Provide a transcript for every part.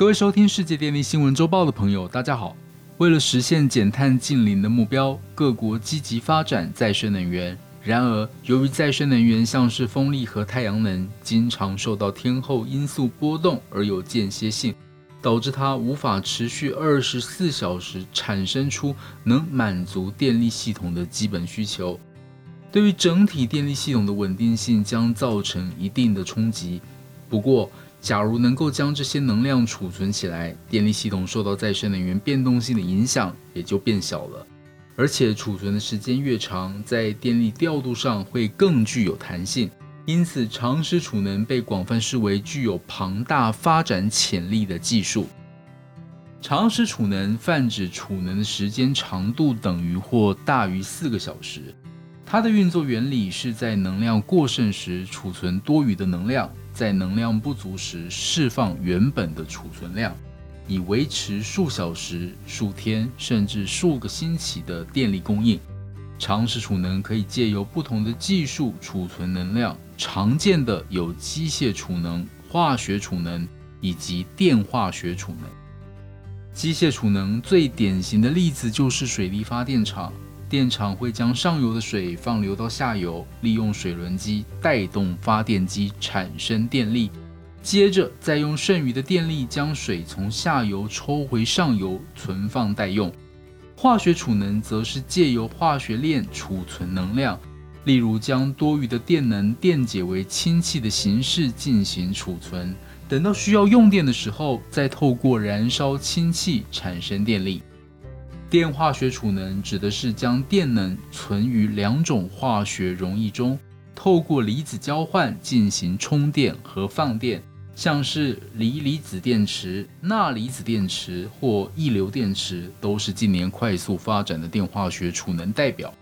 各位收听世界电力新闻周报的朋友，大家好。为了实现减碳近零的目标，各国积极发展再生能源。然而，由于再生能源像是风力和太阳能，经常受到天候因素波动而有间歇性，导致它无法持续二十四小时产生出能满足电力系统的基本需求，对于整体电力系统的稳定性将造成一定的冲击。不过，假如能够将这些能量储存起来，电力系统受到再生能源变动性的影响也就变小了。而且储存的时间越长，在电力调度上会更具有弹性。因此，长时储能被广泛视为具有庞大发展潜力的技术。长时储能泛指储能的时间长度等于或大于四个小时。它的运作原理是在能量过剩时储存多余的能量。在能量不足时，释放原本的储存量，以维持数小时、数天甚至数个星期的电力供应。常识储能可以借由不同的技术储存能量，常见的有机械储能、化学储能以及电化学储能。机械储能最典型的例子就是水力发电厂。电厂会将上游的水放流到下游，利用水轮机带动发电机产生电力，接着再用剩余的电力将水从下游抽回上游存放待用。化学储能则是借由化学链储存能量，例如将多余的电能电解为氢气的形式进行储存，等到需要用电的时候，再透过燃烧氢气产生电力。电化学储能指的是将电能存于两种化学溶液中，透过离子交换进行充电和放电，像是锂离子电池、钠离子电池或液流电池，都是近年快速发展的电化学储能代表。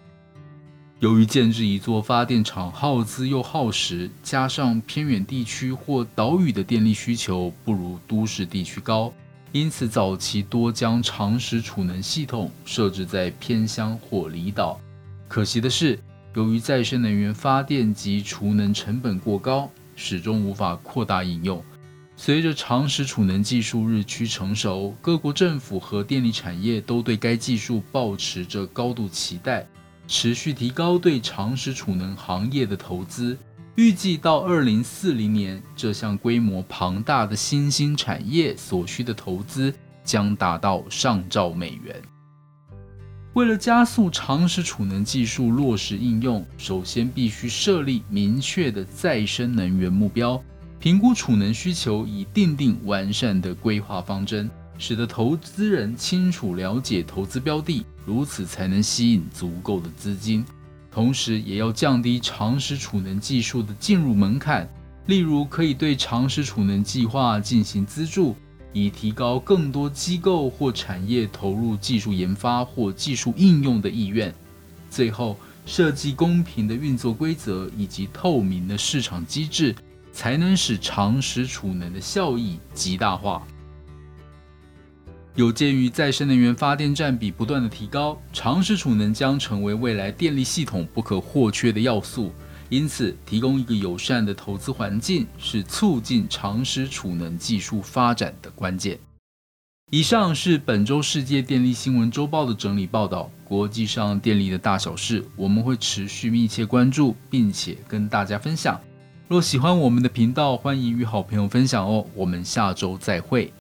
由于建制一座发电厂耗资又耗时，加上偏远地区或岛屿的电力需求不如都市地区高。因此，早期多将长时储能系统设置在偏乡或离岛。可惜的是，由于再生能源发电及储能成本过高，始终无法扩大应用。随着长时储能技术日趋成熟，各国政府和电力产业都对该技术抱持着高度期待，持续提高对长时储能行业的投资。预计到二零四零年，这项规模庞大的新兴产业所需的投资将达到上兆美元。为了加速长时储能技术落实应用，首先必须设立明确的再生能源目标，评估储能需求，以定定完善的规划方针，使得投资人清楚了解投资标的，如此才能吸引足够的资金。同时，也要降低长时储能技术的进入门槛，例如可以对长时储能计划进行资助，以提高更多机构或产业投入技术研发或技术应用的意愿。最后，设计公平的运作规则以及透明的市场机制，才能使长时储能的效益极大化。有鉴于再生能源发电占比不断的提高，长时储能将成为未来电力系统不可或缺的要素。因此，提供一个友善的投资环境是促进长时储能技术发展的关键。以上是本周世界电力新闻周报的整理报道。国际上电力的大小事，我们会持续密切关注，并且跟大家分享。若喜欢我们的频道，欢迎与好朋友分享哦。我们下周再会。